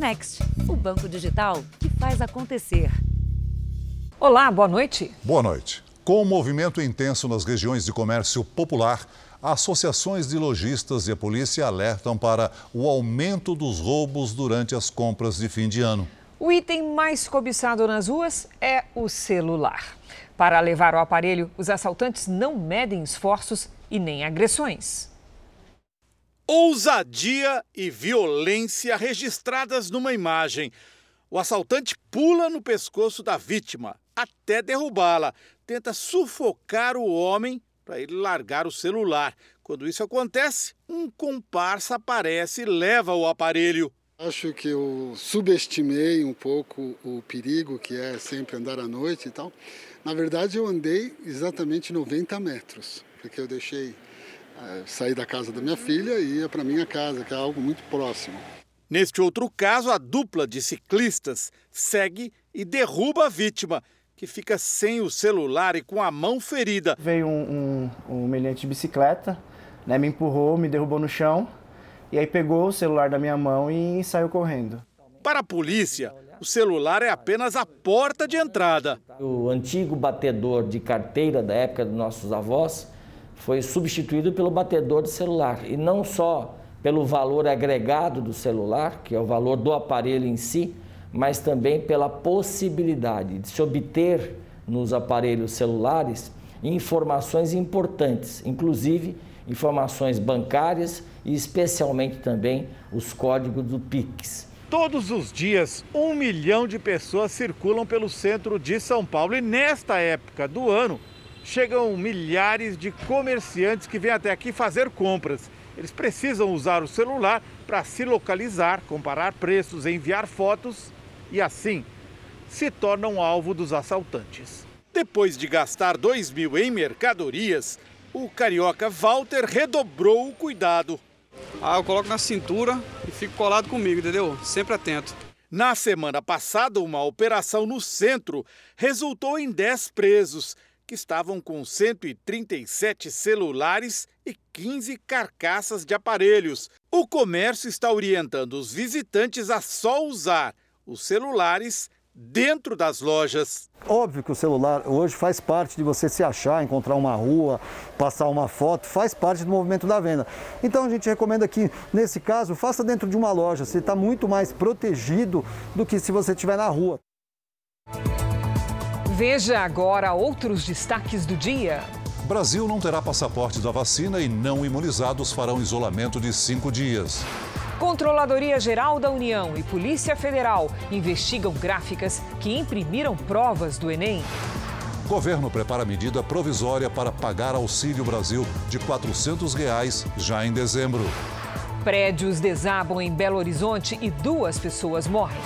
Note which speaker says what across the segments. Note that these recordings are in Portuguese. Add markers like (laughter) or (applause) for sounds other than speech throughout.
Speaker 1: Next, o banco digital que faz acontecer.
Speaker 2: Olá, boa noite.
Speaker 3: Boa noite. Com o movimento intenso nas regiões de comércio popular, associações de lojistas e a polícia alertam para o aumento dos roubos durante as compras de fim de ano.
Speaker 2: O item mais cobiçado nas ruas é o celular. Para levar o aparelho, os assaltantes não medem esforços e nem agressões.
Speaker 4: Ousadia e violência registradas numa imagem. O assaltante pula no pescoço da vítima até derrubá-la. Tenta sufocar o homem para ele largar o celular. Quando isso acontece, um comparsa aparece e leva o aparelho.
Speaker 5: Acho que eu subestimei um pouco o perigo que é sempre andar à noite e tal. Na verdade, eu andei exatamente 90 metros, porque eu deixei é, sair da casa da minha filha e ia para minha casa, que é algo muito próximo.
Speaker 4: Neste outro caso, a dupla de ciclistas segue e derruba a vítima, que fica sem o celular e com a mão ferida.
Speaker 6: Veio um, um, um de bicicleta, né, me empurrou, me derrubou no chão e aí pegou o celular da minha mão e saiu correndo.
Speaker 4: Para a polícia, o celular é apenas a porta de entrada.
Speaker 7: O antigo batedor de carteira da época dos nossos avós foi substituído pelo batedor de celular. E não só pelo valor agregado do celular, que é o valor do aparelho em si, mas também pela possibilidade de se obter nos aparelhos celulares informações importantes, inclusive informações bancárias e especialmente também os códigos do Pix.
Speaker 4: Todos os dias, um milhão de pessoas circulam pelo centro de São Paulo e nesta época do ano chegam milhares de comerciantes que vêm até aqui fazer compras. Eles precisam usar o celular para se localizar, comparar preços, enviar fotos e assim se tornam alvo dos assaltantes. Depois de gastar 2 mil em mercadorias, o carioca Walter redobrou o cuidado.
Speaker 8: Ah, eu coloco na cintura e fico colado comigo, entendeu? Sempre atento.
Speaker 4: Na semana passada, uma operação no centro resultou em 10 presos que estavam com 137 celulares e 15 carcaças de aparelhos. O comércio está orientando os visitantes a só usar os celulares dentro das lojas.
Speaker 9: Óbvio que o celular hoje faz parte de você se achar, encontrar uma rua, passar uma foto, faz parte do movimento da venda. Então a gente recomenda que, nesse caso, faça dentro de uma loja. Você está muito mais protegido do que se você estiver na rua.
Speaker 2: Veja agora outros destaques do dia.
Speaker 3: Brasil não terá passaporte da vacina e não imunizados farão isolamento de cinco dias.
Speaker 2: Controladoria Geral da União e Polícia Federal investigam gráficas que imprimiram provas do Enem.
Speaker 3: Governo prepara medida provisória para pagar Auxílio Brasil de 400 reais já em dezembro.
Speaker 2: Prédios desabam em Belo Horizonte e duas pessoas morrem.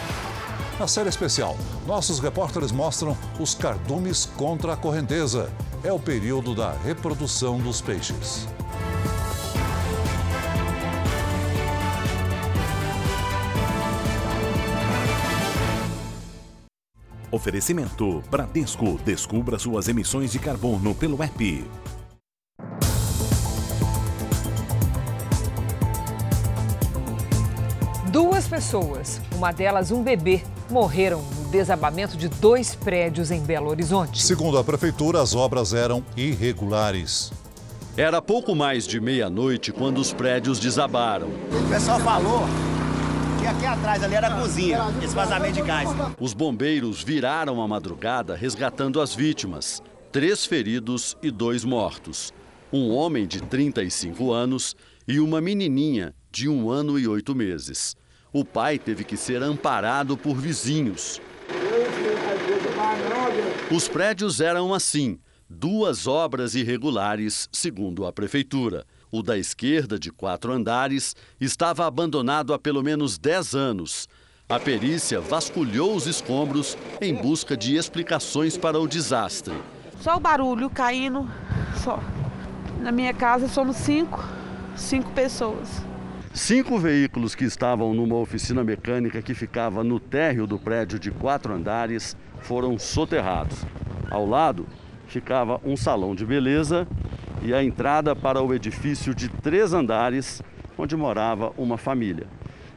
Speaker 3: Na série especial, nossos repórteres mostram os cardumes contra a correnteza. É o período da reprodução dos peixes.
Speaker 10: Oferecimento Bradesco. Descubra suas emissões de carbono pelo app.
Speaker 2: Pessoas, uma delas um bebê, morreram no desabamento de dois prédios em Belo Horizonte.
Speaker 3: Segundo a prefeitura, as obras eram irregulares.
Speaker 11: Era pouco mais de meia-noite quando os prédios desabaram.
Speaker 12: O pessoal falou e aqui atrás ali era a cozinha, esse vazamento de gás.
Speaker 11: Os bombeiros viraram a madrugada resgatando as vítimas. Três feridos e dois mortos. Um homem de 35 anos e uma menininha de um ano e oito meses. O pai teve que ser amparado por vizinhos. Os prédios eram assim, duas obras irregulares, segundo a prefeitura. O da esquerda, de quatro andares, estava abandonado há pelo menos 10 anos. A perícia vasculhou os escombros em busca de explicações para o desastre.
Speaker 13: Só o barulho caindo, só. Na minha casa somos cinco, cinco pessoas.
Speaker 11: Cinco veículos que estavam numa oficina mecânica que ficava no térreo do prédio de quatro andares foram soterrados. Ao lado ficava um salão de beleza e a entrada para o edifício de três andares, onde morava uma família.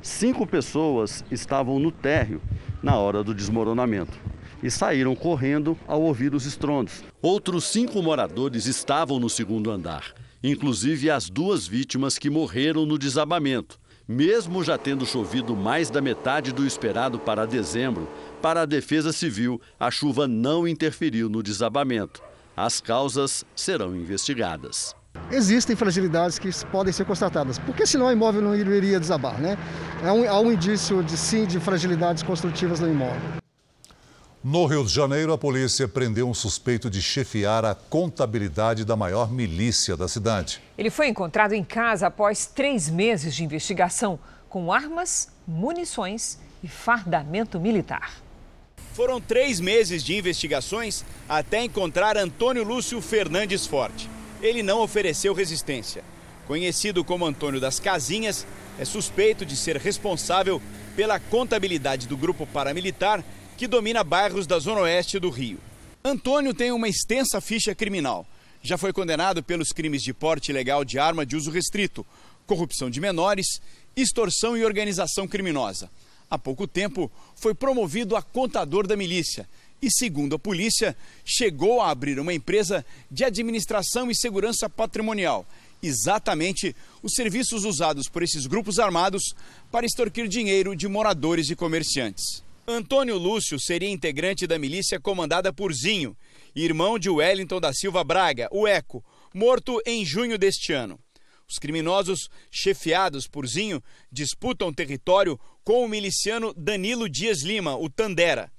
Speaker 11: Cinco pessoas estavam no térreo na hora do desmoronamento e saíram correndo ao ouvir os estrondos. Outros cinco moradores estavam no segundo andar, inclusive as duas vítimas que morreram no desabamento. Mesmo já tendo chovido mais da metade do esperado para dezembro, para a Defesa Civil, a chuva não interferiu no desabamento. As causas serão investigadas.
Speaker 14: Existem fragilidades que podem ser constatadas, porque senão o imóvel não iria desabar, né? Há um, há um indício de sim de fragilidades construtivas no imóvel.
Speaker 3: No Rio de Janeiro, a polícia prendeu um suspeito de chefiar a contabilidade da maior milícia da cidade.
Speaker 2: Ele foi encontrado em casa após três meses de investigação, com armas, munições e fardamento militar.
Speaker 15: Foram três meses de investigações até encontrar Antônio Lúcio Fernandes Forte. Ele não ofereceu resistência. Conhecido como Antônio das Casinhas, é suspeito de ser responsável pela contabilidade do grupo paramilitar que domina bairros da zona oeste do Rio. Antônio tem uma extensa ficha criminal. Já foi condenado pelos crimes de porte ilegal de arma de uso restrito, corrupção de menores, extorsão e organização criminosa. Há pouco tempo foi promovido a contador da milícia e, segundo a polícia, chegou a abrir uma empresa de administração e segurança patrimonial. Exatamente os serviços usados por esses grupos armados para extorquir dinheiro de moradores e comerciantes. Antônio Lúcio seria integrante da milícia comandada por Zinho, irmão de Wellington da Silva Braga, o Eco, morto em junho deste ano. Os criminosos, chefiados por Zinho, disputam território com o miliciano Danilo Dias Lima, o Tandera.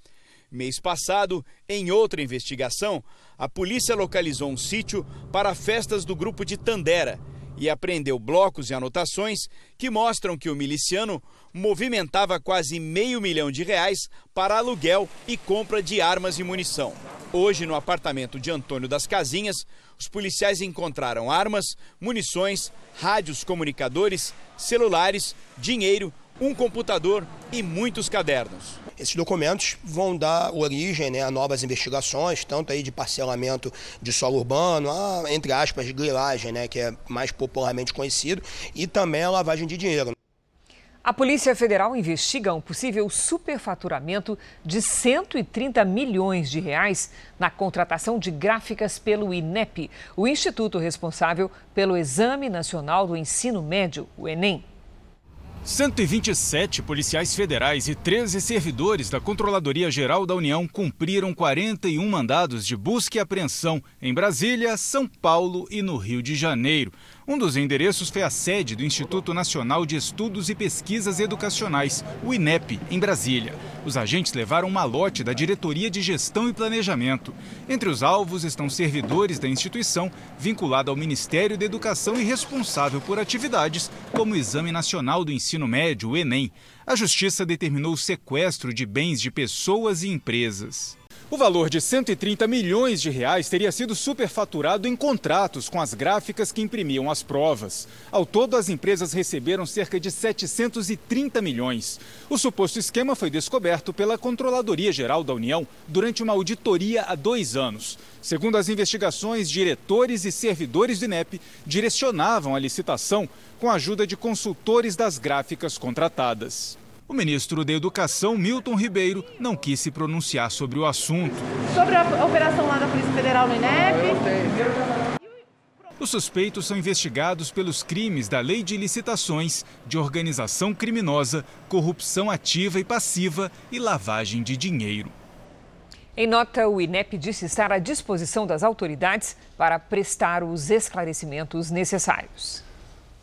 Speaker 15: Mês passado, em outra investigação, a polícia localizou um sítio para festas do grupo de Tandera e apreendeu blocos e anotações que mostram que o miliciano movimentava quase meio milhão de reais para aluguel e compra de armas e munição. Hoje, no apartamento de Antônio das Casinhas, os policiais encontraram armas, munições, rádios comunicadores, celulares, dinheiro, um computador e muitos cadernos.
Speaker 16: Esses documentos vão dar origem né, a novas investigações, tanto aí de parcelamento de solo urbano, a, entre aspas, grilagem, né, que é mais popularmente conhecido, e também a lavagem de dinheiro.
Speaker 2: A Polícia Federal investiga um possível superfaturamento de 130 milhões de reais na contratação de gráficas pelo INEP, o instituto responsável pelo Exame Nacional do Ensino Médio, o Enem.
Speaker 17: 127 policiais federais e 13 servidores da Controladoria Geral da União cumpriram 41 mandados de busca e apreensão em Brasília, São Paulo e no Rio de Janeiro. Um dos endereços foi a sede do Instituto Nacional de Estudos e Pesquisas Educacionais, o INEP, em Brasília. Os agentes levaram um malote da Diretoria de Gestão e Planejamento. Entre os alvos estão servidores da instituição vinculada ao Ministério da Educação e responsável por atividades como o Exame Nacional do Ensino Médio, o Enem. A Justiça determinou o sequestro de bens de pessoas e empresas. O valor de 130 milhões de reais teria sido superfaturado em contratos com as gráficas que imprimiam as provas. Ao todo, as empresas receberam cerca de 730 milhões. O suposto esquema foi descoberto pela Controladoria Geral da União durante uma auditoria há dois anos. Segundo as investigações, diretores e servidores do INEP direcionavam a licitação com a ajuda de consultores das gráficas contratadas. O ministro da Educação, Milton Ribeiro, não quis se pronunciar sobre o assunto.
Speaker 13: Sobre a operação lá da Polícia Federal no INEP.
Speaker 17: Os suspeitos são investigados pelos crimes da Lei de Licitações, de organização criminosa, corrupção ativa e passiva e lavagem de dinheiro.
Speaker 2: Em nota, o INEP disse estar à disposição das autoridades para prestar os esclarecimentos necessários.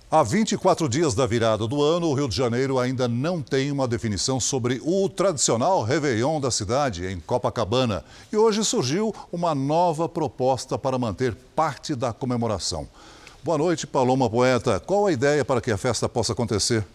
Speaker 3: Há 24 dias da virada do ano, o Rio de Janeiro ainda não tem uma definição sobre o tradicional Réveillon da cidade, em Copacabana. E hoje surgiu uma nova proposta para manter parte da comemoração. Boa noite, Paloma Poeta. Qual a ideia para que a festa possa acontecer?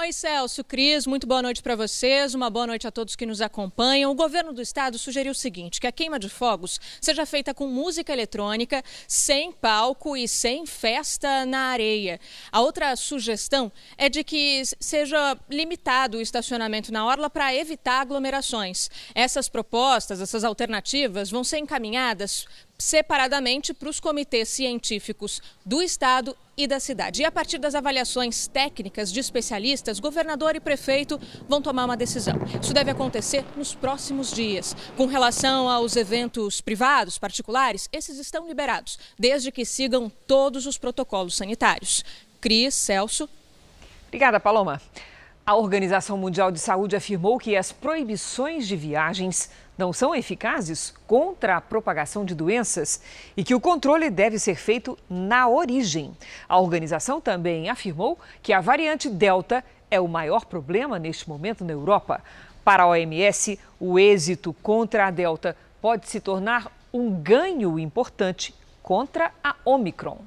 Speaker 18: Oi, Celso, Cris, muito boa noite para vocês, uma boa noite a todos que nos acompanham. O governo do estado sugeriu o seguinte: que a queima de fogos seja feita com música eletrônica, sem palco e sem festa na areia. A outra sugestão é de que seja limitado o estacionamento na orla para evitar aglomerações. Essas propostas, essas alternativas, vão ser encaminhadas separadamente para os comitês científicos do Estado e da cidade. E a partir das avaliações técnicas de especialistas, governador e prefeito vão tomar uma decisão. Isso deve acontecer nos próximos dias. Com relação aos eventos privados, particulares, esses estão liberados, desde que sigam todos os protocolos sanitários. Cris, Celso.
Speaker 2: Obrigada, Paloma. A Organização Mundial de Saúde afirmou que as proibições de viagens não são eficazes contra a propagação de doenças e que o controle deve ser feito na origem. A organização também afirmou que a variante Delta é o maior problema neste momento na Europa. Para a OMS, o êxito contra a Delta pode se tornar um ganho importante contra a Omicron.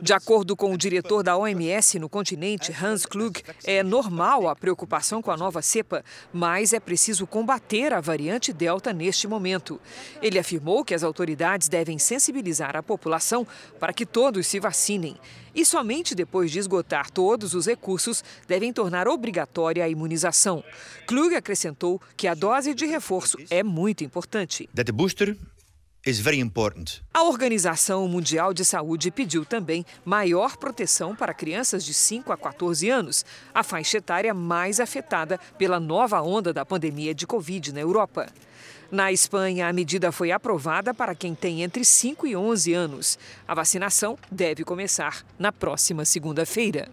Speaker 2: De acordo com o diretor da OMS no continente, Hans Klug, é normal a preocupação com a nova cepa, mas é preciso combater a variante Delta neste momento. Ele afirmou que as autoridades devem sensibilizar a população para que todos se vacinem. E somente depois de esgotar todos os recursos, devem tornar obrigatória a imunização. Klug acrescentou que a dose de reforço é muito importante.
Speaker 19: Booster is very important.
Speaker 2: A Organização Mundial de Saúde pediu também maior proteção para crianças de 5 a 14 anos, a faixa etária mais afetada pela nova onda da pandemia de Covid na Europa. Na Espanha, a medida foi aprovada para quem tem entre 5 e 11 anos. A vacinação deve começar na próxima segunda-feira.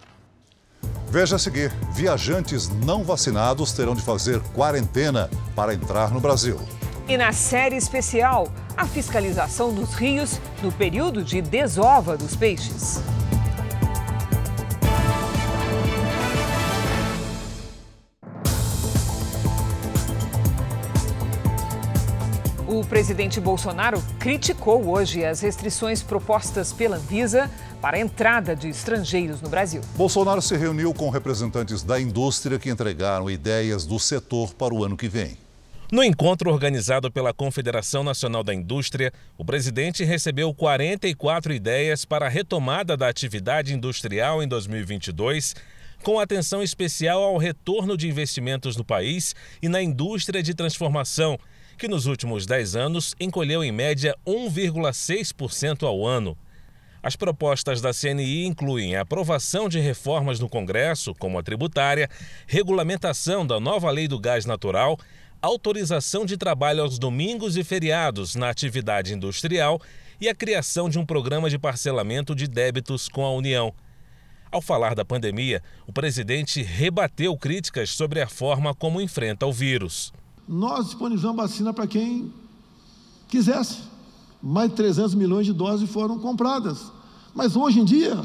Speaker 3: Veja a seguir: viajantes não vacinados terão de fazer quarentena para entrar no Brasil.
Speaker 2: E na série especial, a fiscalização dos rios no período de desova dos peixes. O presidente Bolsonaro criticou hoje as restrições propostas pela Anvisa para a entrada de estrangeiros no Brasil.
Speaker 3: Bolsonaro se reuniu com representantes da indústria que entregaram ideias do setor para o ano que vem.
Speaker 20: No encontro organizado pela Confederação Nacional da Indústria, o presidente recebeu 44 ideias para a retomada da atividade industrial em 2022, com atenção especial ao retorno de investimentos no país e na indústria de transformação, que nos últimos 10 anos encolheu em média 1,6% ao ano. As propostas da CNI incluem a aprovação de reformas no Congresso, como a tributária, regulamentação da nova lei do gás natural, autorização de trabalho aos domingos e feriados na atividade industrial e a criação de um programa de parcelamento de débitos com a União. Ao falar da pandemia, o presidente rebateu críticas sobre a forma como enfrenta o vírus.
Speaker 21: Nós disponibilizamos vacina para quem quisesse. Mais de 300 milhões de doses foram compradas. Mas hoje em dia,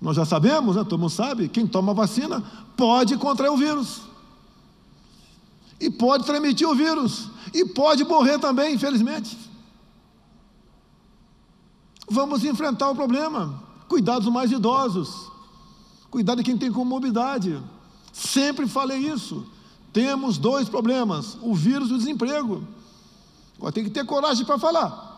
Speaker 21: nós já sabemos, né, todo mundo sabe, quem toma vacina pode contrair o vírus e pode transmitir o vírus e pode morrer também, infelizmente. Vamos enfrentar o problema. Cuidar dos mais idosos. Cuidar de quem tem comorbidade. Sempre falei isso. Temos dois problemas: o vírus e o desemprego. Agora tem que ter coragem para falar.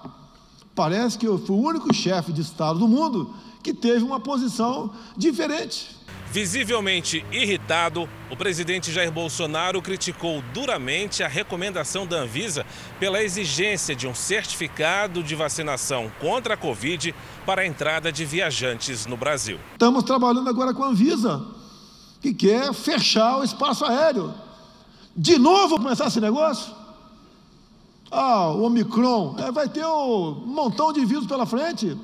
Speaker 21: Parece que eu fui o único chefe de Estado do mundo que teve uma posição diferente.
Speaker 20: Visivelmente irritado, o presidente Jair Bolsonaro criticou duramente a recomendação da Anvisa pela exigência de um certificado de vacinação contra a Covid para a entrada de viajantes no Brasil.
Speaker 21: Estamos trabalhando agora com a Anvisa, que quer fechar o espaço aéreo. De novo começar esse negócio? Ah, o Omicron, é, vai ter um montão de vírus pela frente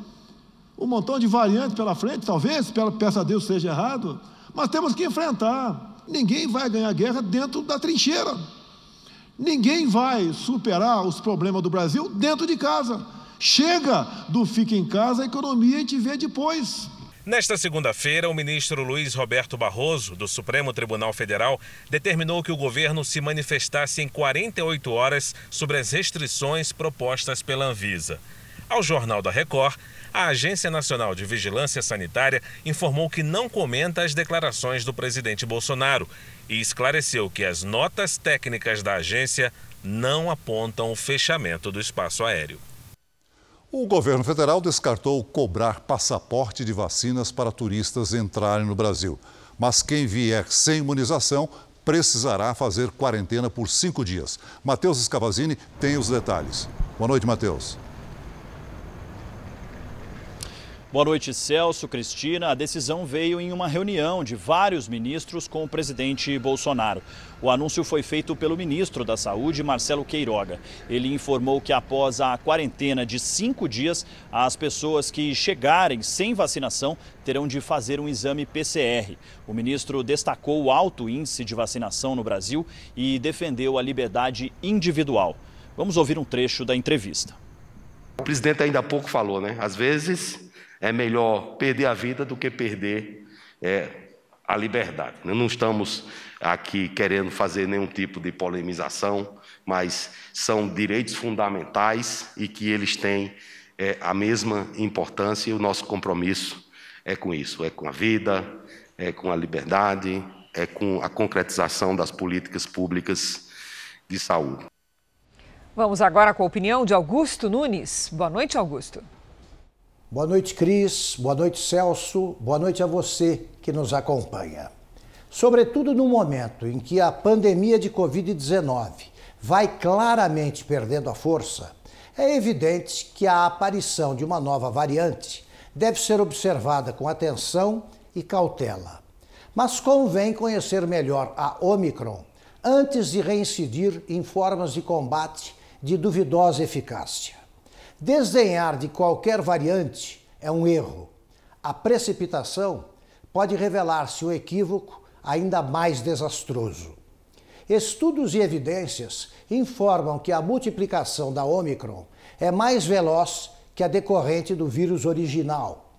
Speaker 21: um montão de variantes pela frente, talvez, peça a Deus seja errado, mas temos que enfrentar. Ninguém vai ganhar guerra dentro da trincheira. Ninguém vai superar os problemas do Brasil dentro de casa. Chega do fica em casa, a economia a gente vê depois.
Speaker 20: Nesta segunda-feira, o ministro Luiz Roberto Barroso, do Supremo Tribunal Federal, determinou que o governo se manifestasse em 48 horas sobre as restrições propostas pela Anvisa. Ao Jornal da Record, a Agência Nacional de Vigilância Sanitária informou que não comenta as declarações do presidente Bolsonaro e esclareceu que as notas técnicas da agência não apontam o fechamento do espaço aéreo.
Speaker 3: O governo federal descartou cobrar passaporte de vacinas para turistas entrarem no Brasil. Mas quem vier sem imunização precisará fazer quarentena por cinco dias. Matheus Scavazini tem os detalhes. Boa noite, Matheus.
Speaker 22: Boa noite, Celso, Cristina. A decisão veio em uma reunião de vários ministros com o presidente Bolsonaro. O anúncio foi feito pelo ministro da Saúde, Marcelo Queiroga. Ele informou que após a quarentena de cinco dias, as pessoas que chegarem sem vacinação terão de fazer um exame PCR. O ministro destacou o alto índice de vacinação no Brasil e defendeu a liberdade individual. Vamos ouvir um trecho da entrevista.
Speaker 23: O presidente ainda há pouco falou, né? Às vezes é melhor perder a vida do que perder é, a liberdade. Não estamos aqui querendo fazer nenhum tipo de polemização, mas são direitos fundamentais e que eles têm é, a mesma importância e o nosso compromisso é com isso, é com a vida, é com a liberdade, é com a concretização das políticas públicas de saúde.
Speaker 2: Vamos agora com a opinião de Augusto Nunes. Boa noite, Augusto.
Speaker 24: Boa noite, Cris. Boa noite, Celso. Boa noite a você que nos acompanha. Sobretudo no momento em que a pandemia de Covid-19 vai claramente perdendo a força, é evidente que a aparição de uma nova variante deve ser observada com atenção e cautela. Mas convém conhecer melhor a Omicron antes de reincidir em formas de combate de duvidosa eficácia. Desdenhar de qualquer variante é um erro. A precipitação pode revelar-se um equívoco ainda mais desastroso. Estudos e evidências informam que a multiplicação da Omicron é mais veloz que a decorrente do vírus original.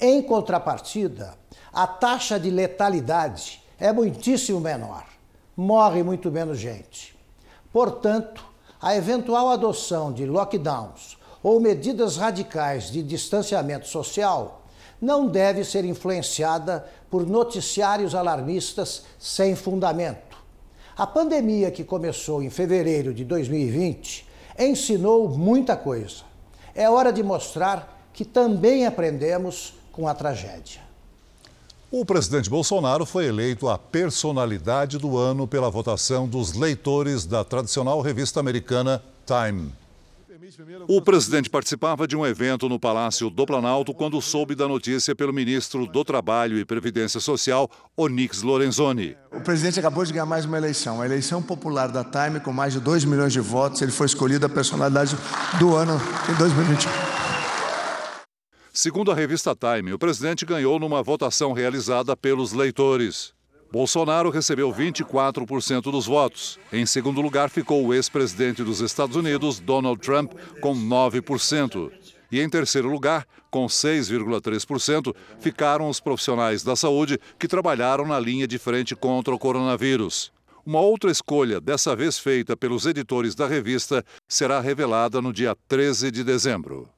Speaker 24: Em contrapartida, a taxa de letalidade é muitíssimo menor. Morre muito menos gente. Portanto, a eventual adoção de lockdowns ou medidas radicais de distanciamento social não deve ser influenciada por noticiários alarmistas sem fundamento. A pandemia que começou em fevereiro de 2020 ensinou muita coisa. É hora de mostrar que também aprendemos com a tragédia.
Speaker 3: O presidente Bolsonaro foi eleito a personalidade do ano pela votação dos leitores da tradicional revista americana Time. O presidente participava de um evento no Palácio do Planalto quando soube da notícia pelo ministro do Trabalho e Previdência Social, Onix Lorenzoni.
Speaker 25: O presidente acabou de ganhar mais uma eleição, a eleição popular da Time, com mais de 2 milhões de votos. Ele foi escolhido a personalidade do ano em 2021.
Speaker 3: Segundo a revista Time, o presidente ganhou numa votação realizada pelos leitores. Bolsonaro recebeu 24% dos votos. Em segundo lugar ficou o ex-presidente dos Estados Unidos, Donald Trump, com 9%. E em terceiro lugar, com 6,3%, ficaram os profissionais da saúde que trabalharam na linha de frente contra o coronavírus. Uma outra escolha, dessa vez feita pelos editores da revista, será revelada no dia 13 de dezembro.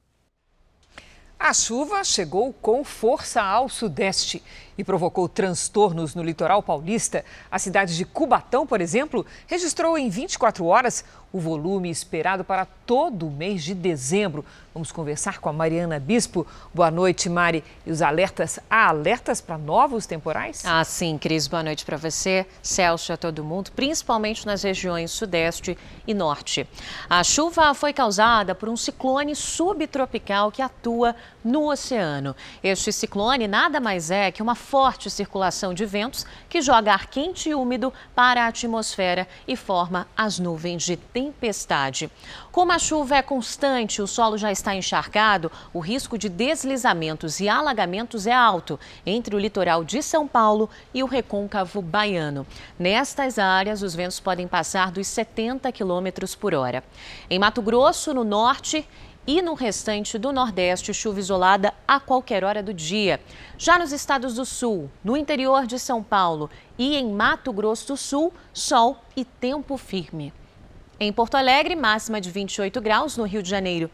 Speaker 2: A chuva chegou com força ao sudeste e provocou transtornos no litoral paulista. A cidade de Cubatão, por exemplo, registrou em 24 horas o volume esperado para todo o mês de dezembro. Vamos conversar com a Mariana Bispo. Boa noite, Mari. E os alertas, há alertas para novos temporais?
Speaker 26: Ah, sim, Cris. Boa noite para você, Celso, a todo mundo, principalmente nas regiões sudeste e norte. A chuva foi causada por um ciclone subtropical que atua no oceano. Este ciclone nada mais é que uma forte circulação de ventos que joga ar quente e úmido para a atmosfera e forma as nuvens de tempestade. Como a chuva é constante, o solo já está encharcado, o risco de deslizamentos e alagamentos é alto entre o litoral de São Paulo e o recôncavo baiano. Nestas áreas, os ventos podem passar dos 70 quilômetros por hora. Em Mato Grosso, no norte, e no restante do Nordeste, chuva isolada a qualquer hora do dia. Já nos estados do Sul, no interior de São Paulo e em Mato Grosso do Sul, sol e tempo firme. Em Porto Alegre, máxima de 28 graus, no Rio de Janeiro,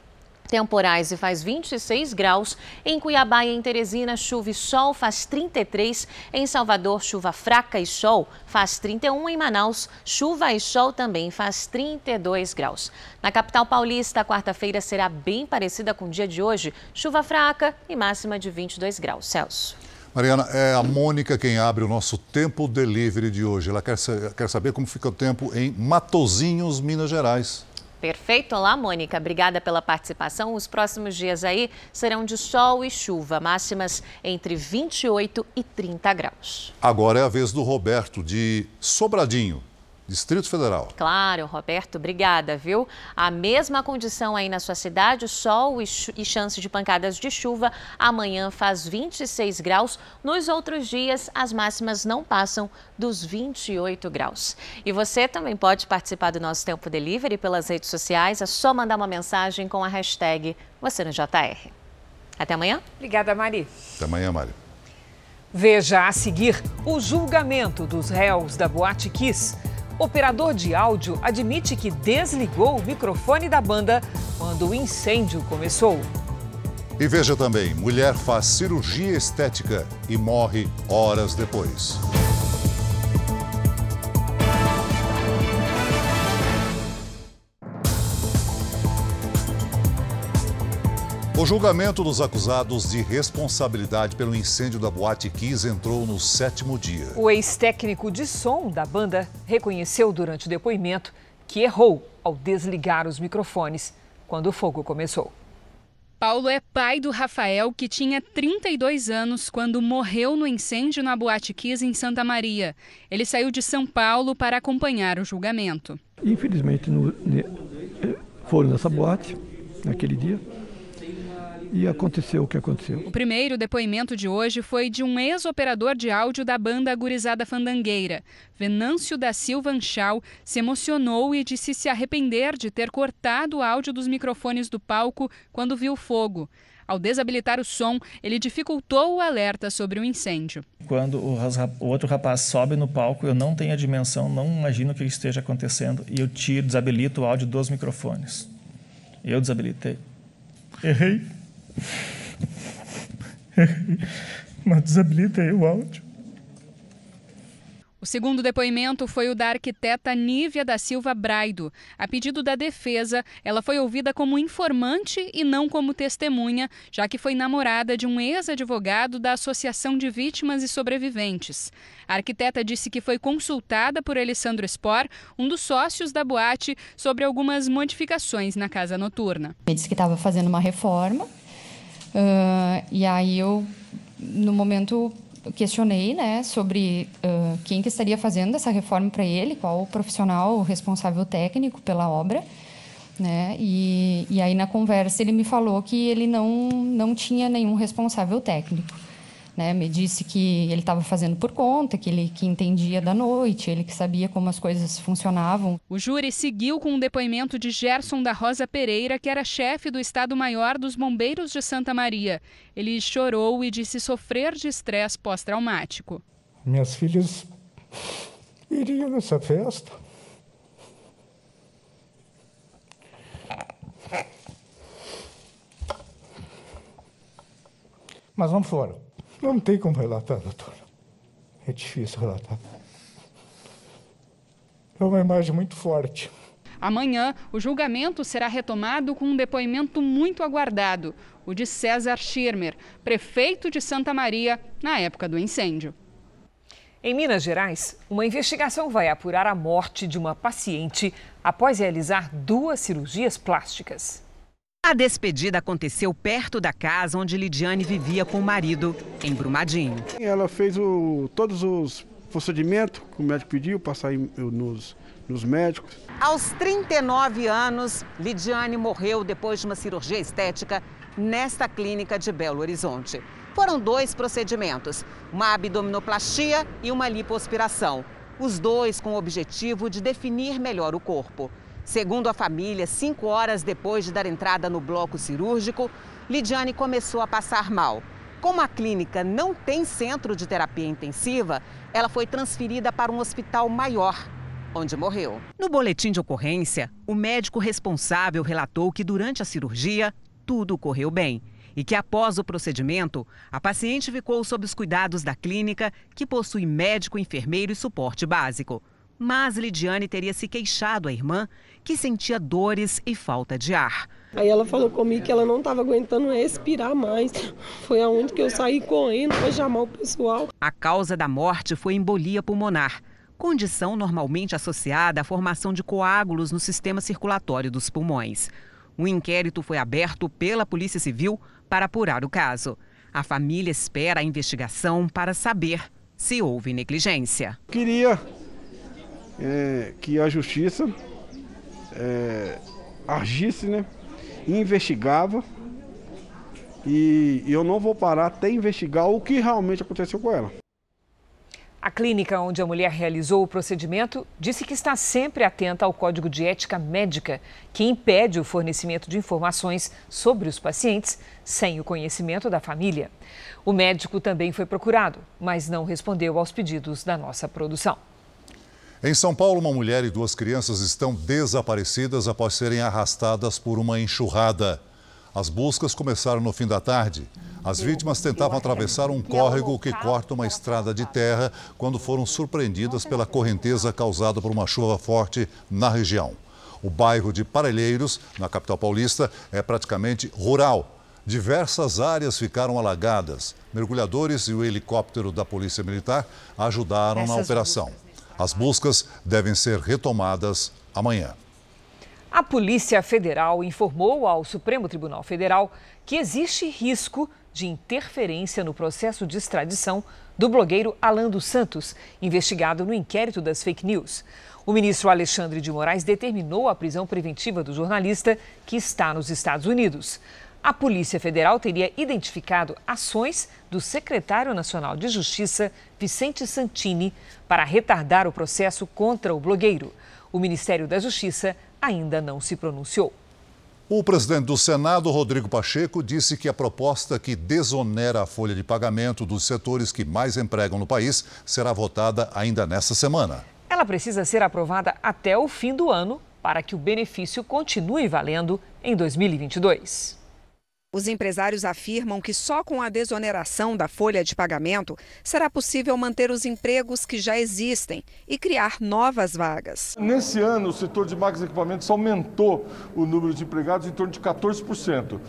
Speaker 26: temporais e faz 26 graus. Em Cuiabá e em Teresina, chuva e sol faz 33. Em Salvador, chuva fraca e sol faz 31. Em Manaus, chuva e sol também faz 32 graus. Na capital paulista, quarta-feira será bem parecida com o dia de hoje. Chuva fraca e máxima de 22 graus. Celso.
Speaker 3: Mariana, é a Mônica quem abre o nosso tempo delivery de hoje. Ela quer, quer saber como fica o tempo em Matozinhos, Minas Gerais.
Speaker 26: Perfeito. Olá, Mônica. Obrigada pela participação. Os próximos dias aí serão de sol e chuva, máximas entre 28 e 30 graus.
Speaker 3: Agora é a vez do Roberto, de Sobradinho. Distrito Federal.
Speaker 26: Claro, Roberto, obrigada, viu? A mesma condição aí na sua cidade, sol e, e chance de pancadas de chuva. Amanhã faz 26 graus. Nos outros dias, as máximas não passam dos 28 graus. E você também pode participar do nosso Tempo Delivery pelas redes sociais. É só mandar uma mensagem com a hashtag você no JR. Até amanhã.
Speaker 2: Obrigada, Mari.
Speaker 3: Até amanhã, Mari.
Speaker 2: Veja a seguir o julgamento dos réus da Boate Kiss. Operador de áudio admite que desligou o microfone da banda quando o incêndio começou.
Speaker 3: E veja também: mulher faz cirurgia estética e morre horas depois. O julgamento dos acusados de responsabilidade pelo incêndio da Boate Kiss entrou no sétimo dia.
Speaker 2: O ex-técnico de som da banda reconheceu durante o depoimento que errou ao desligar os microfones quando o fogo começou.
Speaker 27: Paulo é pai do Rafael, que tinha 32 anos quando morreu no incêndio na Boate Kiss em Santa Maria. Ele saiu de São Paulo para acompanhar o julgamento.
Speaker 28: Infelizmente, no, foram nessa boate naquele dia e aconteceu o que aconteceu.
Speaker 27: O primeiro depoimento de hoje foi de um ex-operador de áudio da banda Gurizada Fandangueira. Venâncio da Silva Anchal se emocionou e disse se arrepender de ter cortado o áudio dos microfones do palco quando viu fogo. Ao desabilitar o som, ele dificultou o alerta sobre o incêndio.
Speaker 29: Quando o, outro rapaz sobe no palco, eu não tenho a dimensão, não imagino o que esteja acontecendo e eu tiro, desabilito o áudio dos microfones. Eu desabilitei. Errei. (laughs) Mas desabilita aí o áudio.
Speaker 27: O segundo depoimento foi o da arquiteta Nívia da Silva Braido. A pedido da defesa, ela foi ouvida como informante e não como testemunha, já que foi namorada de um ex-advogado da Associação de Vítimas e Sobreviventes. A arquiteta disse que foi consultada por Alessandro Spor, um dos sócios da boate, sobre algumas modificações na casa noturna.
Speaker 30: Ele disse que estava fazendo uma reforma Uh, e aí eu, no momento, questionei né, sobre uh, quem que estaria fazendo essa reforma para ele, qual o profissional responsável técnico pela obra. Né? E, e aí, na conversa, ele me falou que ele não, não tinha nenhum responsável técnico. Né, me disse que ele estava fazendo por conta, que ele que entendia da noite, ele que sabia como as coisas funcionavam.
Speaker 27: O júri seguiu com o depoimento de Gerson da Rosa Pereira, que era chefe do Estado-Maior dos Bombeiros de Santa Maria. Ele chorou e disse sofrer de estresse pós-traumático.
Speaker 28: Minhas filhas iriam nessa festa. Mas vamos fora. Não tem como relatar, doutor. É difícil relatar. É uma imagem muito forte.
Speaker 27: Amanhã, o julgamento será retomado com um depoimento muito aguardado, o de César Schirmer, prefeito de Santa Maria, na época do incêndio.
Speaker 2: Em Minas Gerais, uma investigação vai apurar a morte de uma paciente após realizar duas cirurgias plásticas.
Speaker 31: A despedida aconteceu perto da casa onde Lidiane vivia com o marido, em Brumadinho.
Speaker 32: Ela fez o, todos os procedimentos que o médico pediu, passar nos, nos médicos.
Speaker 31: Aos 39 anos, Lidiane morreu depois de uma cirurgia estética nesta clínica de Belo Horizonte. Foram dois procedimentos, uma abdominoplastia e uma lipoaspiração, os dois com o objetivo de definir melhor o corpo. Segundo a família, cinco horas depois de dar entrada no bloco cirúrgico, Lidiane começou a passar mal. Como a clínica não tem centro de terapia intensiva, ela foi transferida para um hospital maior, onde morreu. No boletim de ocorrência, o médico responsável relatou que durante a cirurgia tudo correu bem e que após o procedimento, a paciente ficou sob os cuidados da clínica, que possui médico, enfermeiro e suporte básico Mas Lidiane teria se queixado à irmã que sentia dores e falta de ar.
Speaker 33: Aí ela falou comigo que ela não estava aguentando respirar mais. Foi aonde que eu saí correndo para chamar o pessoal.
Speaker 31: A causa da morte foi embolia pulmonar, condição normalmente associada à formação de coágulos no sistema circulatório dos pulmões. Um inquérito foi aberto pela Polícia Civil para apurar o caso. A família espera a investigação para saber se houve negligência.
Speaker 32: Queria é, que a justiça é, agisse, né? investigava e eu não vou parar até investigar o que realmente aconteceu com ela.
Speaker 2: A clínica onde a mulher realizou o procedimento disse que está sempre atenta ao código de ética médica, que impede o fornecimento de informações sobre os pacientes sem o conhecimento da família. O médico também foi procurado, mas não respondeu aos pedidos da nossa produção.
Speaker 3: Em São Paulo, uma mulher e duas crianças estão desaparecidas após serem arrastadas por uma enxurrada. As buscas começaram no fim da tarde. As vítimas tentavam atravessar um córrego que corta uma estrada de terra quando foram surpreendidas pela correnteza causada por uma chuva forte na região. O bairro de Parelheiros, na capital paulista, é praticamente rural. Diversas áreas ficaram alagadas. Mergulhadores e o helicóptero da Polícia Militar ajudaram na operação. As buscas devem ser retomadas amanhã.
Speaker 2: A Polícia Federal informou ao Supremo Tribunal Federal que existe risco de interferência no processo de extradição do blogueiro Alan dos Santos, investigado no inquérito das fake news. O ministro Alexandre de Moraes determinou a prisão preventiva do jornalista, que está nos Estados Unidos a Polícia Federal teria identificado ações do secretário nacional de Justiça, Vicente Santini, para retardar o processo contra o blogueiro. O Ministério da Justiça ainda não se pronunciou.
Speaker 3: O presidente do Senado, Rodrigo Pacheco, disse que a proposta que desonera a folha de pagamento dos setores que mais empregam no país será votada ainda nesta semana.
Speaker 2: Ela precisa ser aprovada até o fim do ano para que o benefício continue valendo em 2022.
Speaker 34: Os empresários afirmam que só com a desoneração da folha de pagamento será possível manter os empregos que já existem e criar novas vagas.
Speaker 35: Nesse ano, o setor de máquinas e equipamentos aumentou o número de empregados em torno de 14%,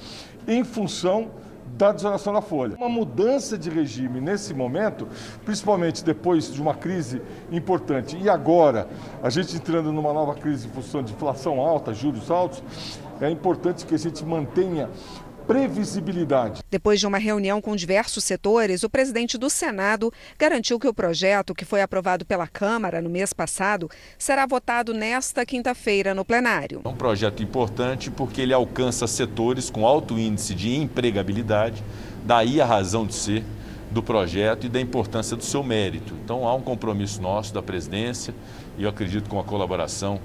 Speaker 35: em função da desonação da folha. Uma mudança de regime nesse momento, principalmente depois de uma crise importante e agora a gente entrando numa nova crise em função de inflação alta, juros altos, é importante que a gente mantenha previsibilidade.
Speaker 34: Depois de uma reunião com diversos setores, o presidente do Senado garantiu que o projeto, que foi aprovado pela Câmara no mês passado, será votado nesta quinta-feira no plenário.
Speaker 36: É um projeto importante porque ele alcança setores com alto índice de empregabilidade, daí a razão de ser do projeto e da importância do seu mérito. Então há um compromisso nosso da presidência e eu acredito com a colaboração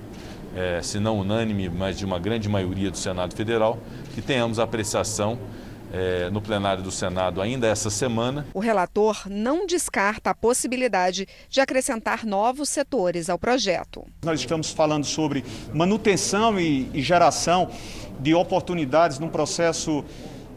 Speaker 36: é, se não unânime, mas de uma grande maioria do Senado Federal, que tenhamos apreciação é, no plenário do Senado ainda essa semana.
Speaker 34: O relator não descarta a possibilidade de acrescentar novos setores ao projeto.
Speaker 37: Nós estamos falando sobre manutenção e, e geração de oportunidades num processo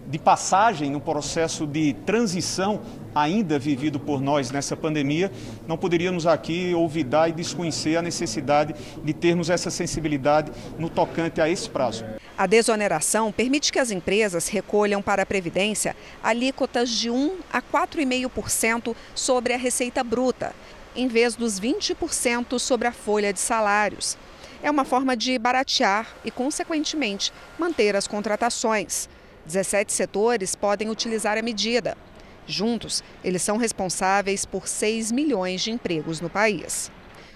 Speaker 37: de passagem, num processo de transição ainda vivido por nós nessa pandemia, não poderíamos aqui olvidar e desconhecer a necessidade de termos essa sensibilidade no tocante a esse prazo.
Speaker 34: A desoneração permite que as empresas recolham para a Previdência alíquotas de 1 a 4,5% sobre a receita bruta, em vez dos 20% sobre a folha de salários. É uma forma de baratear e, consequentemente, manter as contratações. 17 setores podem utilizar a medida. Juntos, eles são responsáveis por 6 milhões de empregos no país.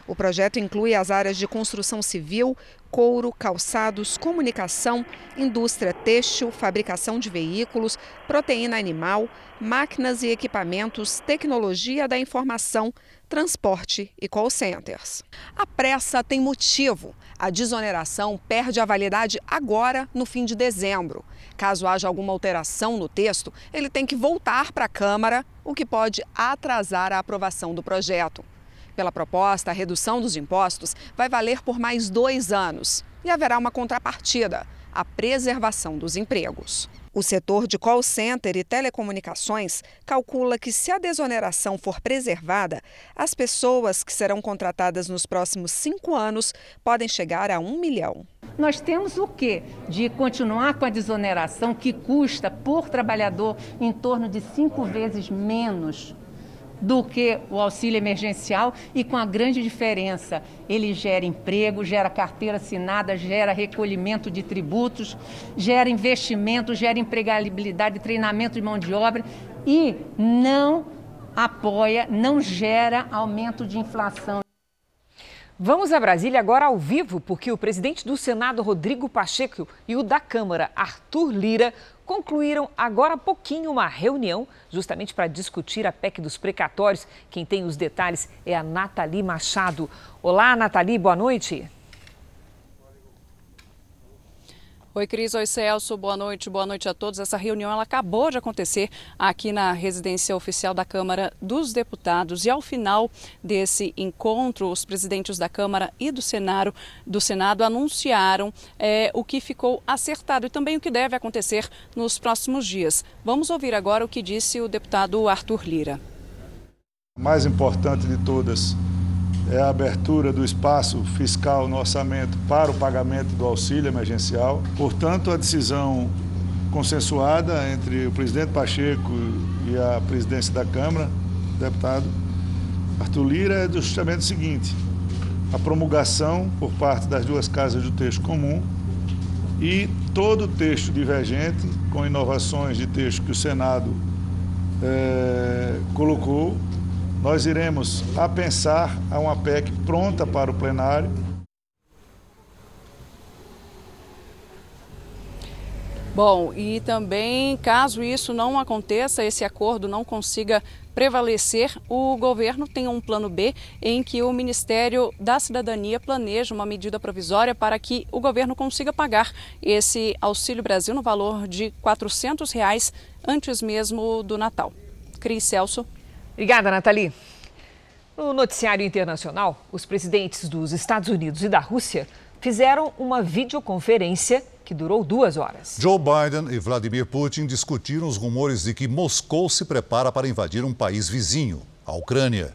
Speaker 34: O projeto inclui as áreas de construção civil, couro, calçados, comunicação, indústria têxtil, fabricação de veículos, proteína animal, máquinas e equipamentos, tecnologia da informação, transporte e call centers. A pressa tem motivo. A desoneração perde a validade agora, no fim de dezembro. Caso haja alguma alteração no texto, ele tem que voltar para a Câmara, o que pode atrasar a aprovação do projeto. Pela proposta, a redução dos impostos vai valer por mais dois anos e haverá uma contrapartida a preservação dos empregos. O setor de call center e telecomunicações calcula que, se a desoneração for preservada, as pessoas que serão contratadas nos próximos cinco anos podem chegar a um milhão.
Speaker 38: Nós temos o quê? De continuar com a desoneração que custa por trabalhador em torno de cinco vezes menos do que o auxílio emergencial e com a grande diferença, ele gera emprego, gera carteira assinada, gera recolhimento de tributos, gera investimento, gera empregabilidade, treinamento de mão de obra e não apoia, não gera aumento de inflação.
Speaker 2: Vamos a Brasília agora ao vivo, porque o presidente do Senado, Rodrigo Pacheco, e o da Câmara, Arthur Lira, concluíram agora há pouquinho uma reunião justamente para discutir a PEC dos precatórios. Quem tem os detalhes é a Nathalie Machado. Olá, Nathalie, boa noite.
Speaker 39: Oi, Cris. Oi, Celso. Boa noite. Boa noite a todos. Essa reunião ela acabou de acontecer aqui na residência oficial da Câmara dos Deputados. E ao final desse encontro, os presidentes da Câmara e do Senado, do Senado anunciaram é, o que ficou acertado e também o que deve acontecer nos próximos dias. Vamos ouvir agora o que disse o deputado Arthur Lira.
Speaker 40: A mais importante de todas é a abertura do espaço fiscal no orçamento para o pagamento do auxílio emergencial. Portanto, a decisão consensuada entre o presidente Pacheco e a presidência da Câmara, deputado Arthur Lira, é justamente o seguinte: a promulgação por parte das duas casas do texto comum e todo o texto divergente, com inovações de texto que o Senado é, colocou, nós iremos a pensar a uma PEC pronta para o plenário.
Speaker 39: Bom, e também, caso isso não aconteça, esse acordo não consiga prevalecer, o governo tem um plano B em que o Ministério da Cidadania planeja uma medida provisória para que o governo consiga pagar esse Auxílio Brasil no valor de 400 reais antes mesmo do Natal. Cris Celso.
Speaker 2: Obrigada, Nathalie. No noticiário internacional, os presidentes dos Estados Unidos e da Rússia fizeram uma videoconferência que durou duas horas.
Speaker 3: Joe Biden e Vladimir Putin discutiram os rumores de que Moscou se prepara para invadir um país vizinho, a Ucrânia.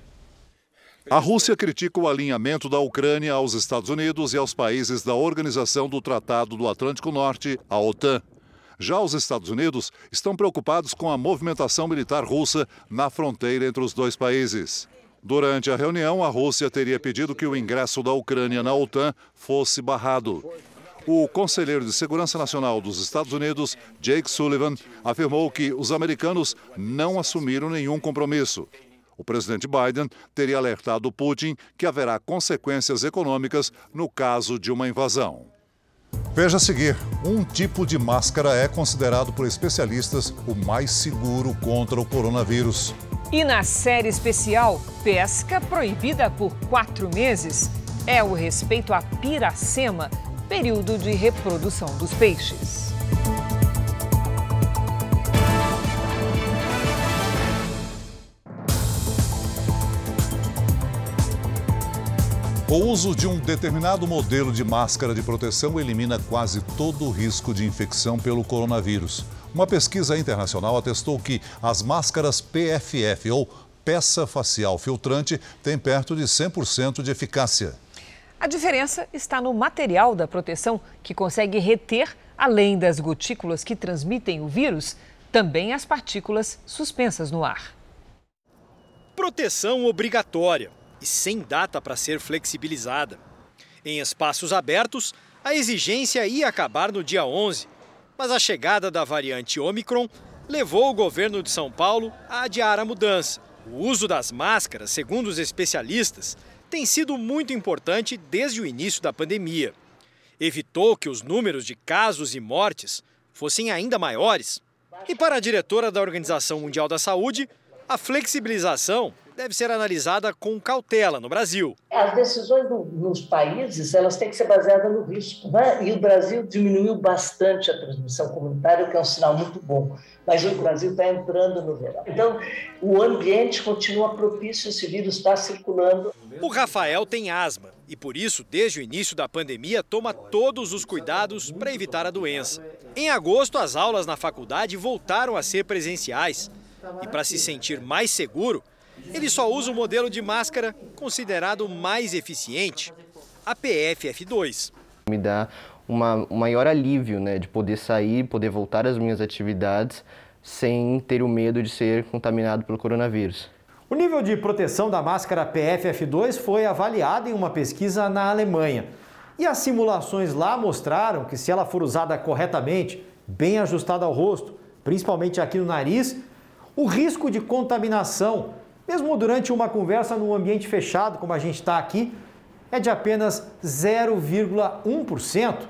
Speaker 3: A Rússia critica o alinhamento da Ucrânia aos Estados Unidos e aos países da Organização do Tratado do Atlântico Norte, a OTAN. Já os Estados Unidos estão preocupados com a movimentação militar russa na fronteira entre os dois países. Durante a reunião, a Rússia teria pedido que o ingresso da Ucrânia na OTAN fosse barrado. O conselheiro de Segurança Nacional dos Estados Unidos, Jake Sullivan, afirmou que os americanos não assumiram nenhum compromisso. O presidente Biden teria alertado Putin que haverá consequências econômicas no caso de uma invasão. Veja a seguir: um tipo de máscara é considerado por especialistas o mais seguro contra o coronavírus.
Speaker 2: E na série especial, pesca proibida por quatro meses. É o respeito à piracema, período de reprodução dos peixes.
Speaker 3: O uso de um determinado modelo de máscara de proteção elimina quase todo o risco de infecção pelo coronavírus. Uma pesquisa internacional atestou que as máscaras PFF, ou peça facial filtrante, têm perto de 100% de eficácia.
Speaker 2: A diferença está no material da proteção, que consegue reter, além das gotículas que transmitem o vírus, também as partículas suspensas no ar.
Speaker 41: Proteção obrigatória e sem data para ser flexibilizada. Em espaços abertos, a exigência ia acabar no dia 11, mas a chegada da variante Omicron levou o governo de São Paulo a adiar a mudança. O uso das máscaras, segundo os especialistas, tem sido muito importante desde o início da pandemia. Evitou que os números de casos e mortes fossem ainda maiores. E para a diretora da Organização Mundial da Saúde, a flexibilização deve ser analisada com cautela no Brasil.
Speaker 42: As decisões no, nos países elas têm que ser baseadas no risco. Né? E o Brasil diminuiu bastante a transmissão comunitária, o que é um sinal muito bom. Mas o Brasil está entrando no verão. Então, o ambiente continua propício, esse vírus está circulando.
Speaker 41: O Rafael tem asma e, por isso, desde o início da pandemia, toma todos os cuidados para evitar a doença. Em agosto, as aulas na faculdade voltaram a ser presenciais. E para se sentir mais seguro, ele só usa o modelo de máscara considerado mais eficiente, a PFF2.
Speaker 43: Me dá uma, um maior alívio né, de poder sair, poder voltar às minhas atividades sem ter o medo de ser contaminado pelo coronavírus.
Speaker 44: O nível de proteção da máscara PFF2 foi avaliado em uma pesquisa na Alemanha. E as simulações lá mostraram que, se ela for usada corretamente, bem ajustada ao rosto, principalmente aqui no nariz, o risco de contaminação mesmo durante uma conversa num ambiente fechado, como a gente está aqui, é de apenas 0,1%.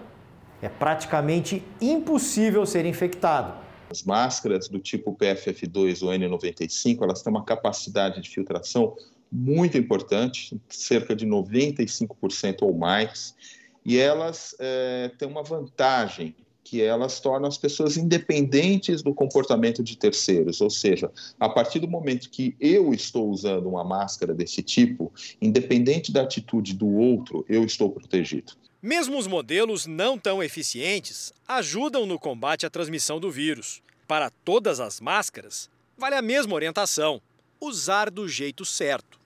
Speaker 44: É praticamente impossível ser infectado.
Speaker 45: As máscaras do tipo PFF2 ou N95, elas têm uma capacidade de filtração muito importante, cerca de 95% ou mais, e elas é, têm uma vantagem que elas tornam as pessoas independentes do comportamento de terceiros, ou seja, a partir do momento que eu estou usando uma máscara desse tipo, independente da atitude do outro, eu estou protegido.
Speaker 41: Mesmo os modelos não tão eficientes ajudam no combate à transmissão do vírus. Para todas as máscaras, vale a mesma orientação: usar do jeito certo.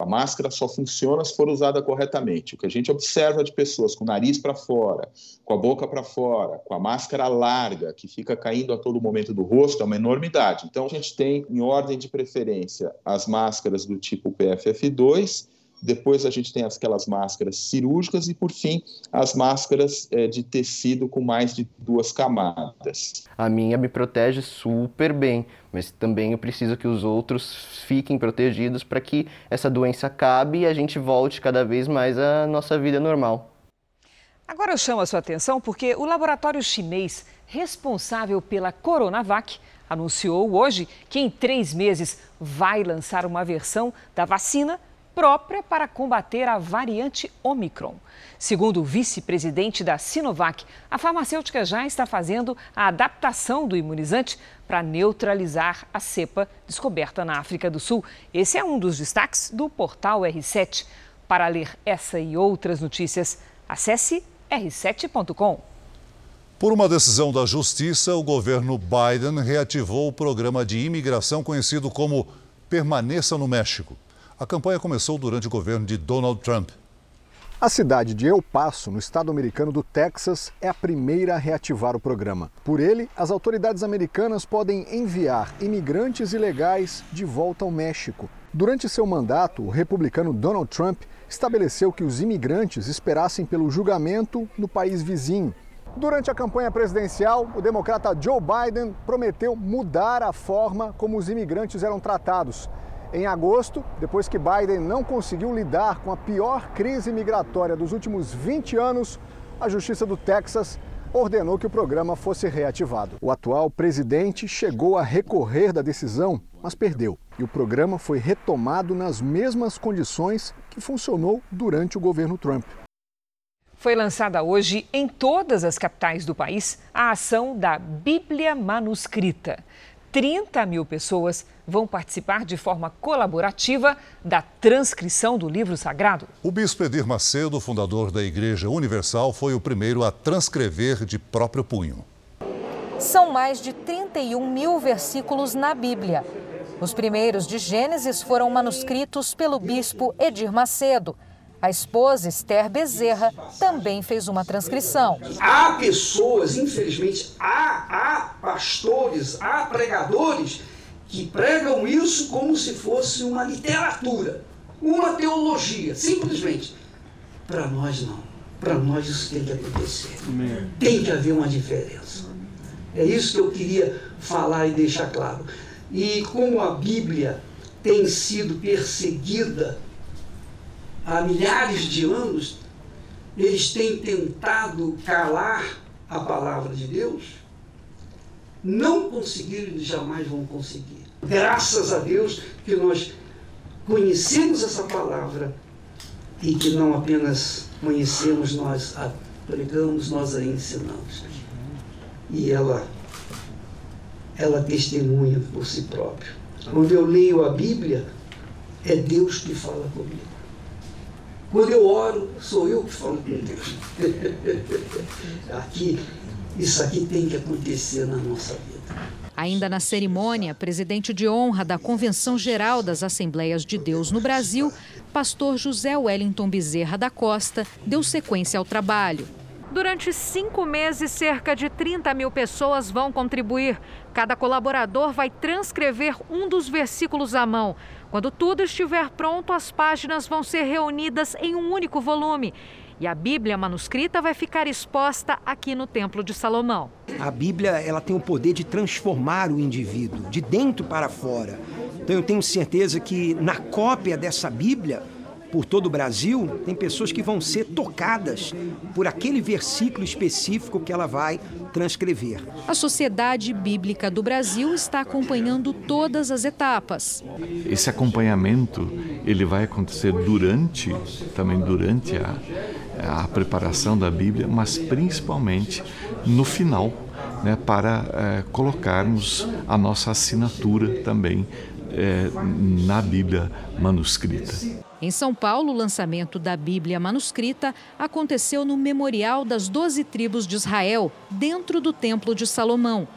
Speaker 45: A máscara só funciona se for usada corretamente. O que a gente observa de pessoas com o nariz para fora, com a boca para fora, com a máscara larga, que fica caindo a todo momento do rosto, é uma enormidade. Então, a gente tem, em ordem de preferência, as máscaras do tipo PFF2 depois a gente tem aquelas máscaras cirúrgicas e, por fim, as máscaras é, de tecido com mais de duas camadas.
Speaker 43: A minha me protege super bem, mas também eu preciso que os outros fiquem protegidos para que essa doença acabe e a gente volte cada vez mais à nossa vida normal.
Speaker 2: Agora eu chamo a sua atenção porque o laboratório chinês responsável pela Coronavac anunciou hoje que em três meses vai lançar uma versão da vacina própria para combater a variante Omicron. Segundo o vice-presidente da Sinovac, a farmacêutica já está fazendo a adaptação do imunizante para neutralizar a cepa descoberta na África do Sul. Esse é um dos destaques do portal R7. Para ler essa e outras notícias, acesse r7.com.
Speaker 3: Por uma decisão da Justiça, o governo Biden reativou o programa de imigração conhecido como Permaneça no México. A campanha começou durante o governo de Donald Trump.
Speaker 46: A cidade de El Paso, no estado americano do Texas, é a primeira a reativar o programa. Por ele, as autoridades americanas podem enviar imigrantes ilegais de volta ao México. Durante seu mandato, o republicano Donald Trump estabeleceu que os imigrantes esperassem pelo julgamento no país vizinho. Durante a campanha presidencial, o democrata Joe Biden prometeu mudar a forma como os imigrantes eram tratados. Em agosto, depois que Biden não conseguiu lidar com a pior crise migratória dos últimos 20 anos, a Justiça do Texas ordenou que o programa fosse reativado. O atual presidente chegou a recorrer da decisão, mas perdeu. E o programa foi retomado nas mesmas condições que funcionou durante o governo Trump.
Speaker 2: Foi lançada hoje em todas as capitais do país a ação da Bíblia Manuscrita. 30 mil pessoas vão participar de forma colaborativa da transcrição do livro sagrado.
Speaker 3: O bispo Edir Macedo, fundador da Igreja Universal, foi o primeiro a transcrever de próprio punho.
Speaker 47: São mais de 31 mil versículos na Bíblia. Os primeiros de Gênesis foram manuscritos pelo bispo Edir Macedo. A esposa Esther Bezerra também fez uma transcrição.
Speaker 48: Há pessoas, infelizmente, há, há pastores, há pregadores que pregam isso como se fosse uma literatura, uma teologia, simplesmente. Para nós, não. Para nós, isso tem que acontecer. Tem que haver uma diferença. É isso que eu queria falar e deixar claro. E como a Bíblia tem sido perseguida há milhares de anos, eles têm tentado calar a palavra de Deus, não conseguiram e jamais vão conseguir. Graças a Deus que nós conhecemos essa palavra e que não apenas conhecemos, nós a pregamos, nós a ensinamos. E ela, ela testemunha por si própria. Quando eu leio a Bíblia, é Deus que fala comigo. Quando eu oro, sou eu que falo com Deus. (laughs) aqui, isso aqui tem que acontecer na nossa vida.
Speaker 47: Ainda na cerimônia, presidente de honra da Convenção Geral das Assembleias de Deus no Brasil, pastor José Wellington Bezerra da Costa, deu sequência ao trabalho. Durante cinco meses, cerca de 30 mil pessoas vão contribuir. Cada colaborador vai transcrever um dos versículos à mão. Quando tudo estiver pronto, as páginas vão ser reunidas em um único volume. E a Bíblia manuscrita vai ficar exposta aqui no Templo de Salomão.
Speaker 49: A Bíblia ela tem o poder de transformar o indivíduo, de dentro para fora. Então eu tenho certeza que na cópia dessa Bíblia por todo o Brasil, tem pessoas que vão ser tocadas por aquele versículo específico que ela vai transcrever.
Speaker 47: A Sociedade Bíblica do Brasil está acompanhando todas as etapas.
Speaker 50: Esse acompanhamento ele vai acontecer durante, também durante a, a preparação da Bíblia, mas principalmente no final, né, para é, colocarmos a nossa assinatura também é, na Bíblia manuscrita.
Speaker 47: Em São Paulo, o lançamento da Bíblia manuscrita aconteceu no Memorial das Doze Tribos de Israel, dentro do Templo de Salomão.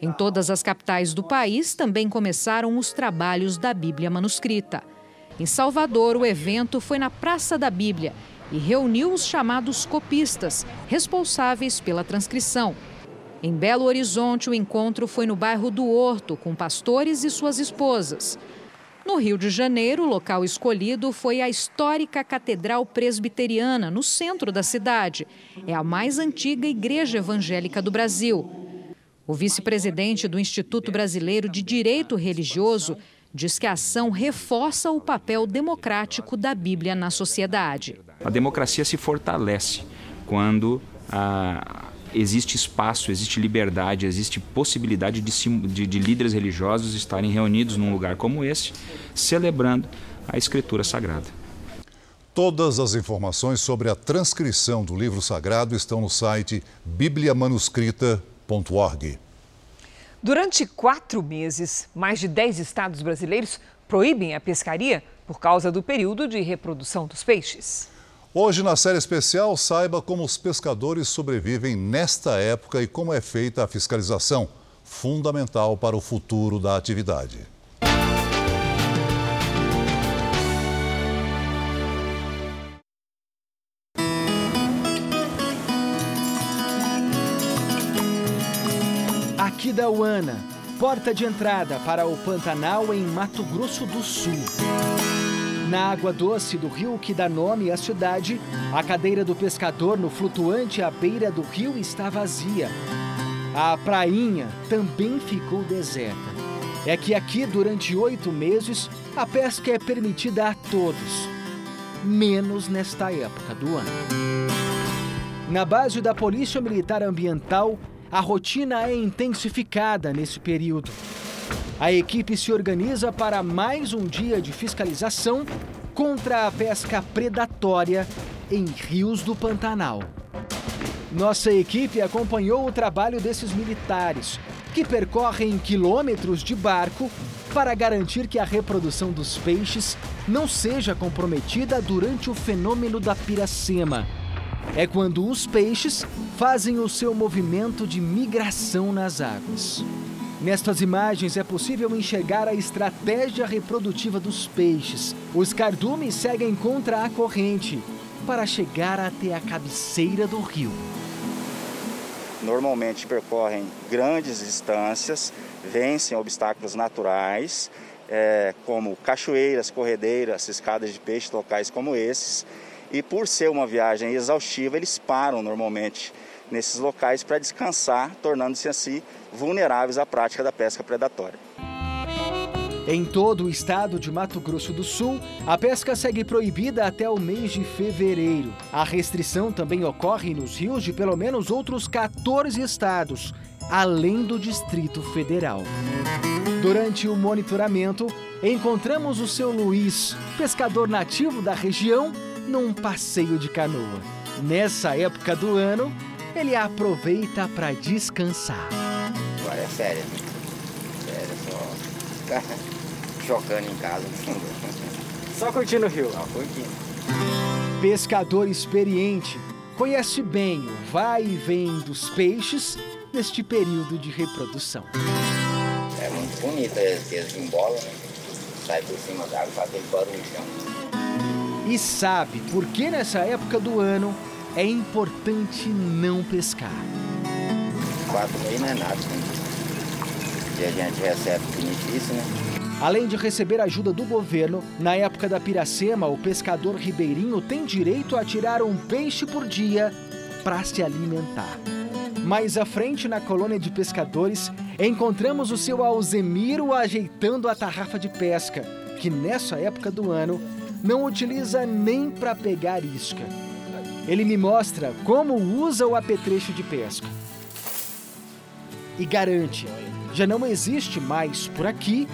Speaker 47: Em todas as capitais do país também começaram os trabalhos da Bíblia manuscrita. Em Salvador, o evento foi na Praça da Bíblia e reuniu os chamados copistas, responsáveis pela transcrição. Em Belo Horizonte, o encontro foi no bairro do Horto, com pastores e suas esposas. No Rio de Janeiro, o local escolhido foi a histórica Catedral Presbiteriana, no centro da cidade. É a mais antiga igreja evangélica do Brasil. O vice-presidente do Instituto Brasileiro de Direito Religioso diz que a ação reforça o papel democrático da Bíblia na sociedade.
Speaker 51: A democracia se fortalece quando a existe espaço, existe liberdade, existe possibilidade de, de, de líderes religiosos estarem reunidos num lugar como esse, celebrando a Escritura Sagrada.
Speaker 3: Todas as informações sobre a transcrição do livro sagrado estão no site bibliamanuscrita.org.
Speaker 2: Durante quatro meses, mais de dez estados brasileiros proíbem a pescaria por causa do período de reprodução dos peixes.
Speaker 3: Hoje, na série especial, saiba como os pescadores sobrevivem nesta época e como é feita a fiscalização, fundamental para o futuro da atividade.
Speaker 52: Aqui da Uana, porta de entrada para o Pantanal em Mato Grosso do Sul. Na água doce do rio que dá nome à cidade, a cadeira do pescador no flutuante à beira do rio está vazia. A prainha também ficou deserta. É que aqui, durante oito meses, a pesca é permitida a todos, menos nesta época do ano. Na base da Polícia Militar Ambiental, a rotina é intensificada nesse período. A equipe se organiza para mais um dia de fiscalização contra a pesca predatória em rios do Pantanal. Nossa equipe acompanhou o trabalho desses militares, que percorrem quilômetros de barco para garantir que a reprodução dos peixes não seja comprometida durante o fenômeno da piracema. É quando os peixes fazem o seu movimento de migração nas águas. Nestas imagens é possível enxergar a estratégia reprodutiva dos peixes. Os cardumes seguem contra a corrente para chegar até a cabeceira do rio.
Speaker 53: Normalmente percorrem grandes distâncias, vencem obstáculos naturais, é, como cachoeiras, corredeiras, escadas de peixe, locais como esses. E por ser uma viagem exaustiva, eles param normalmente nesses locais para descansar, tornando-se assim vulneráveis à prática da pesca predatória.
Speaker 52: Em todo o estado de Mato Grosso do Sul, a pesca segue proibida até o mês de fevereiro. A restrição também ocorre nos rios de pelo menos outros 14 estados, além do Distrito Federal. Durante o monitoramento, encontramos o seu Luiz, pescador nativo da região, num passeio de canoa. Nessa época do ano, ele aproveita para descansar.
Speaker 54: Agora é férias, né? Férias só ficar (laughs) chocando em casa. (laughs)
Speaker 52: Só curtindo o rio?
Speaker 54: Só curtindo.
Speaker 52: Pescador experiente, conhece bem o vai e vem dos peixes neste período de reprodução.
Speaker 54: É muito bonito, eles embolam, né? Sai por cima da água, faz aquele barulhão.
Speaker 52: E sabe por que nessa época do ano é importante não pescar.
Speaker 54: Quatro meses não é nada, né? E a gente recebe benefício, né?
Speaker 52: Além de receber ajuda do governo, na época da piracema, o pescador ribeirinho tem direito a tirar um peixe por dia para se alimentar. Mais à frente, na colônia de pescadores, encontramos o seu Alzemiro ajeitando a tarrafa de pesca, que nessa época do ano não utiliza nem para pegar isca. Ele me mostra como usa o apetrecho de pesca. E garante, já não existe mais por aqui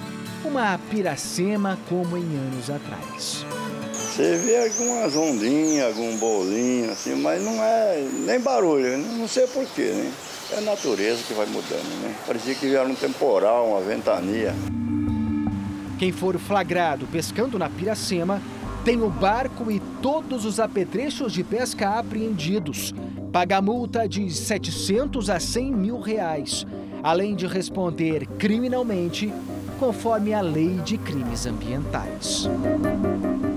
Speaker 52: uma piracema como em anos atrás.
Speaker 55: Você vê algumas ondinhas, algum bolinho, assim, mas não é nem barulho, né? não sei porquê, né? É a natureza que vai mudando, né? Parecia que era um temporal, uma ventania.
Speaker 52: Quem for flagrado pescando na Piracema tem o barco e todos os apetrechos de pesca apreendidos. Paga multa de 700 a 100 mil reais, além de responder criminalmente conforme a lei de crimes ambientais.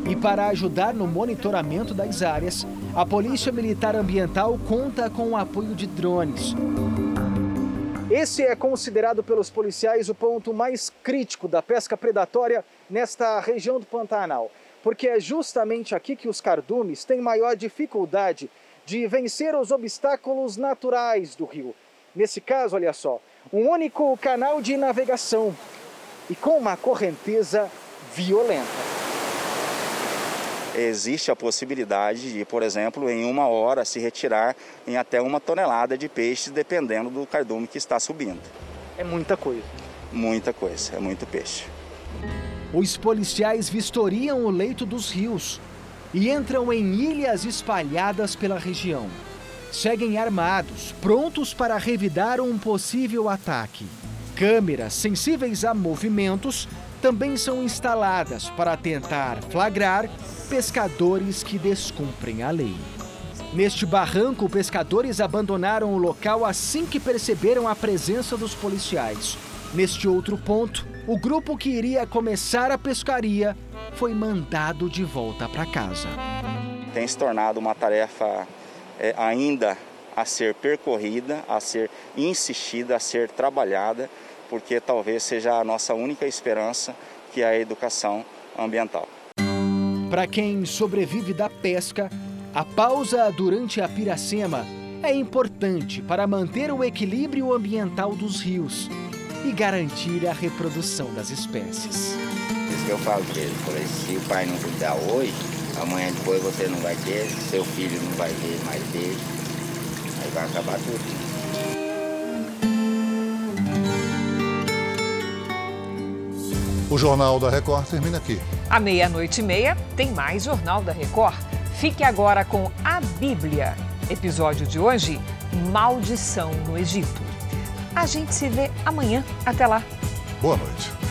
Speaker 52: E para ajudar no monitoramento das áreas, a Polícia Militar Ambiental conta com o apoio de drones. Esse é considerado pelos policiais o ponto mais crítico da pesca predatória nesta região do Pantanal, porque é justamente aqui que os cardumes têm maior dificuldade de vencer os obstáculos naturais do rio. Nesse caso, olha só, um único canal de navegação e com uma correnteza violenta.
Speaker 53: Existe a possibilidade de, por exemplo, em uma hora se retirar em até uma tonelada de peixes, dependendo do cardume que está subindo.
Speaker 52: É muita coisa.
Speaker 53: Muita coisa, é muito peixe.
Speaker 52: Os policiais vistoriam o leito dos rios e entram em ilhas espalhadas pela região. Seguem armados, prontos para revidar um possível ataque. Câmeras sensíveis a movimentos também são instaladas para tentar flagrar pescadores que descumprem a lei. Neste barranco, pescadores abandonaram o local assim que perceberam a presença dos policiais. Neste outro ponto, o grupo que iria começar a pescaria foi mandado de volta para casa.
Speaker 53: Tem se tornado uma tarefa é, ainda a ser percorrida, a ser insistida, a ser trabalhada, porque talvez seja a nossa única esperança, que é a educação ambiental.
Speaker 52: Para quem sobrevive da pesca, a pausa durante a piracema é importante para manter o equilíbrio ambiental dos rios e garantir a reprodução das espécies.
Speaker 54: Isso que eu falo para ele, falei, se o pai não cuidar hoje, amanhã depois você não vai ter, seu filho não vai ver mais dele, aí vai acabar tudo.
Speaker 3: O Jornal da Record termina aqui.
Speaker 2: À meia-noite e meia tem mais Jornal da Record. Fique agora com a Bíblia. Episódio de hoje: Maldição no Egito. A gente se vê amanhã. Até lá.
Speaker 3: Boa noite.